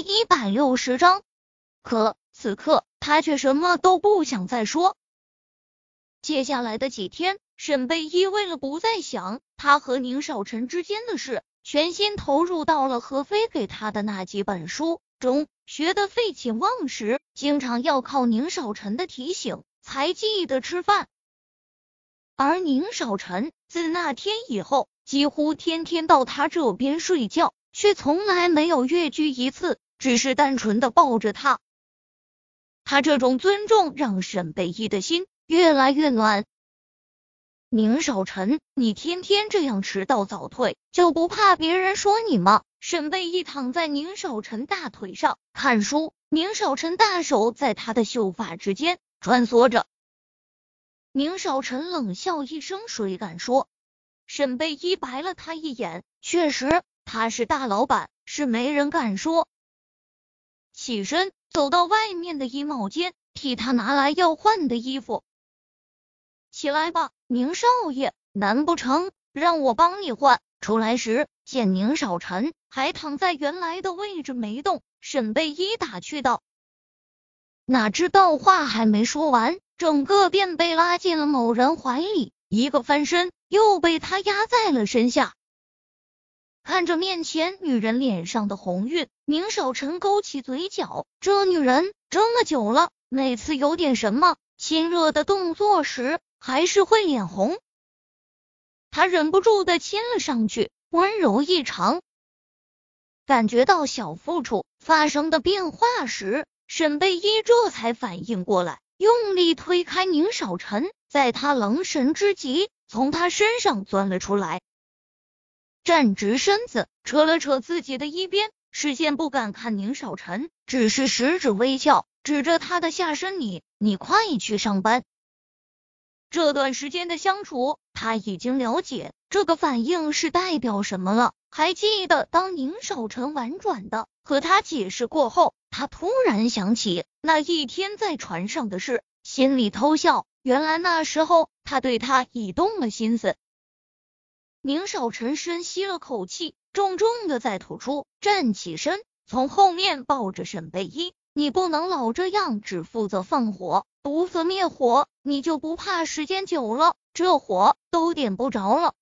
一百六十章，可此刻他却什么都不想再说。接下来的几天，沈贝依为了不再想他和宁少臣之间的事，全心投入到了何飞给他的那几本书中，学得废寝忘食，经常要靠宁少臣的提醒才记得吃饭。而宁少臣自那天以后，几乎天天到他这边睡觉。却从来没有越距一次，只是单纯的抱着他。他这种尊重让沈贝依的心越来越暖。宁少臣，你天天这样迟到早退，就不怕别人说你吗？沈贝依躺在宁少臣大腿上看书，宁少臣大手在他的秀发之间穿梭着。宁少臣冷笑一声：“谁敢说？”沈贝依白了他一眼，确实。他是大老板，是没人敢说。起身走到外面的衣帽间，替他拿来要换的衣服。起来吧，宁少爷，难不成让我帮你换？出来时见宁少臣还躺在原来的位置没动，沈贝依打趣道。哪知道话还没说完，整个便被拉进了某人怀里，一个翻身又被他压在了身下。看着面前女人脸上的红晕，宁少臣勾起嘴角。这女人这么久了，每次有点什么亲热的动作时，还是会脸红。他忍不住的亲了上去，温柔异常。感觉到小腹处发生的变化时，沈贝依这才反应过来，用力推开宁少臣，在他愣神之际，从他身上钻了出来。站直身子，扯了扯自己的衣边，视线不敢看宁少臣，只是食指微翘，指着他的下身：“你，你快去上班。”这段时间的相处，他已经了解这个反应是代表什么了。还记得当宁少臣婉转的和他解释过后，他突然想起那一天在船上的事，心里偷笑。原来那时候他对他已动了心思。宁少臣深吸了口气，重重的再吐出，站起身，从后面抱着沈贝依：“你不能老这样，只负责放火，不负责灭火。你就不怕时间久了，这火都点不着了？”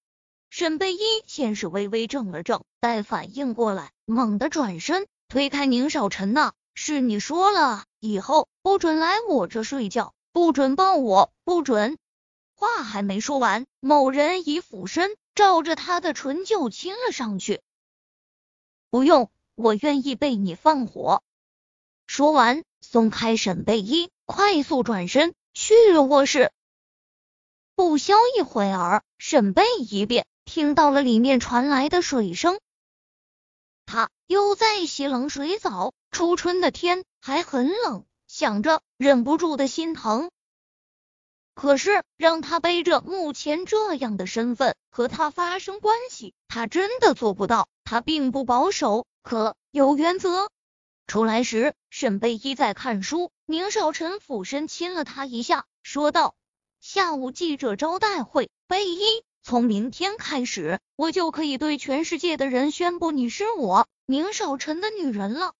沈贝依先是微微怔了怔，待反应过来，猛地转身推开宁少臣：“呐，是你说了，以后不准来我这睡觉，不准抱我，不准。”话还没说完，某人已俯身。照着他的唇就亲了上去。不用，我愿意被你放火。说完，松开沈贝依，快速转身去了卧室。不消一会儿，沈贝依便听到了里面传来的水声。他又在洗冷水澡，初春的天还很冷，想着忍不住的心疼。可是让他背着目前这样的身份和他发生关系，他真的做不到。他并不保守，可有原则。出来时，沈贝依在看书，宁少臣俯身亲了他一下，说道：“下午记者招待会，贝依，从明天开始，我就可以对全世界的人宣布你是我宁少臣的女人了。”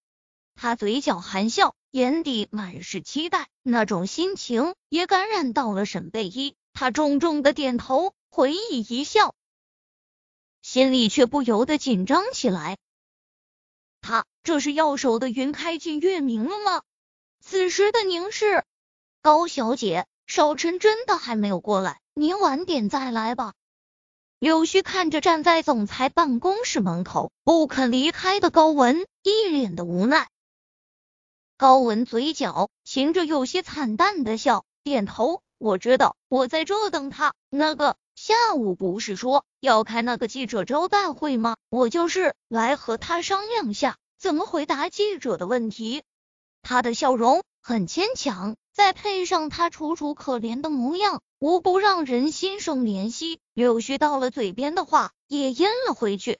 他嘴角含笑。眼底满是期待，那种心情也感染到了沈贝依。他重重的点头，回忆一笑，心里却不由得紧张起来。他这是要守的云开进月明了吗？此时的宁氏高小姐，少臣真的还没有过来，您晚点再来吧。柳絮看着站在总裁办公室门口不肯离开的高文，一脸的无奈。高文嘴角噙着有些惨淡的笑，点头。我知道，我在这等他。那个下午不是说要开那个记者招待会吗？我就是来和他商量下怎么回答记者的问题。他的笑容很牵强，再配上他楚楚可怜的模样，无不让人心生怜惜。柳絮到了嘴边的话也咽了回去。